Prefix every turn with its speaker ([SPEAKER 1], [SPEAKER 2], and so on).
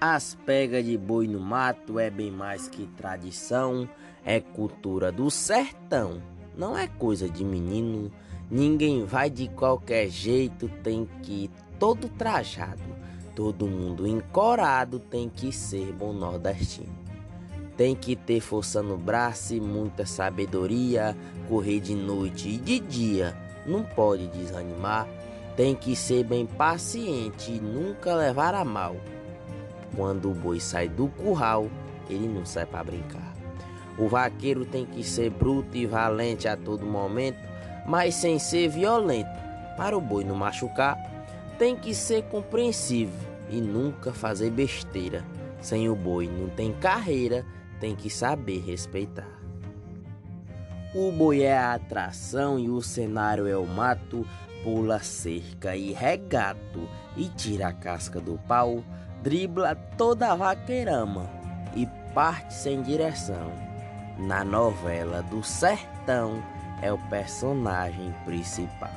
[SPEAKER 1] As pegas de boi no mato é bem mais que tradição, é cultura do sertão, não é coisa de menino. Ninguém vai de qualquer jeito, tem que ir todo trajado. Todo mundo encorado tem que ser bom nordestino. Tem que ter força no braço e muita sabedoria, correr de noite e de dia, não pode desanimar. Tem que ser bem paciente e nunca levar a mal. Quando o boi sai do curral, ele não sai para brincar. O vaqueiro tem que ser bruto e valente a todo momento, mas sem ser violento. Para o boi não machucar, tem que ser compreensivo e nunca fazer besteira. Sem o boi não tem carreira, tem que saber respeitar. O boi é a atração e o cenário é o mato, pula cerca e regato e tira a casca do pau, dribla toda a vaqueirama e parte sem direção. Na novela do sertão é o personagem principal.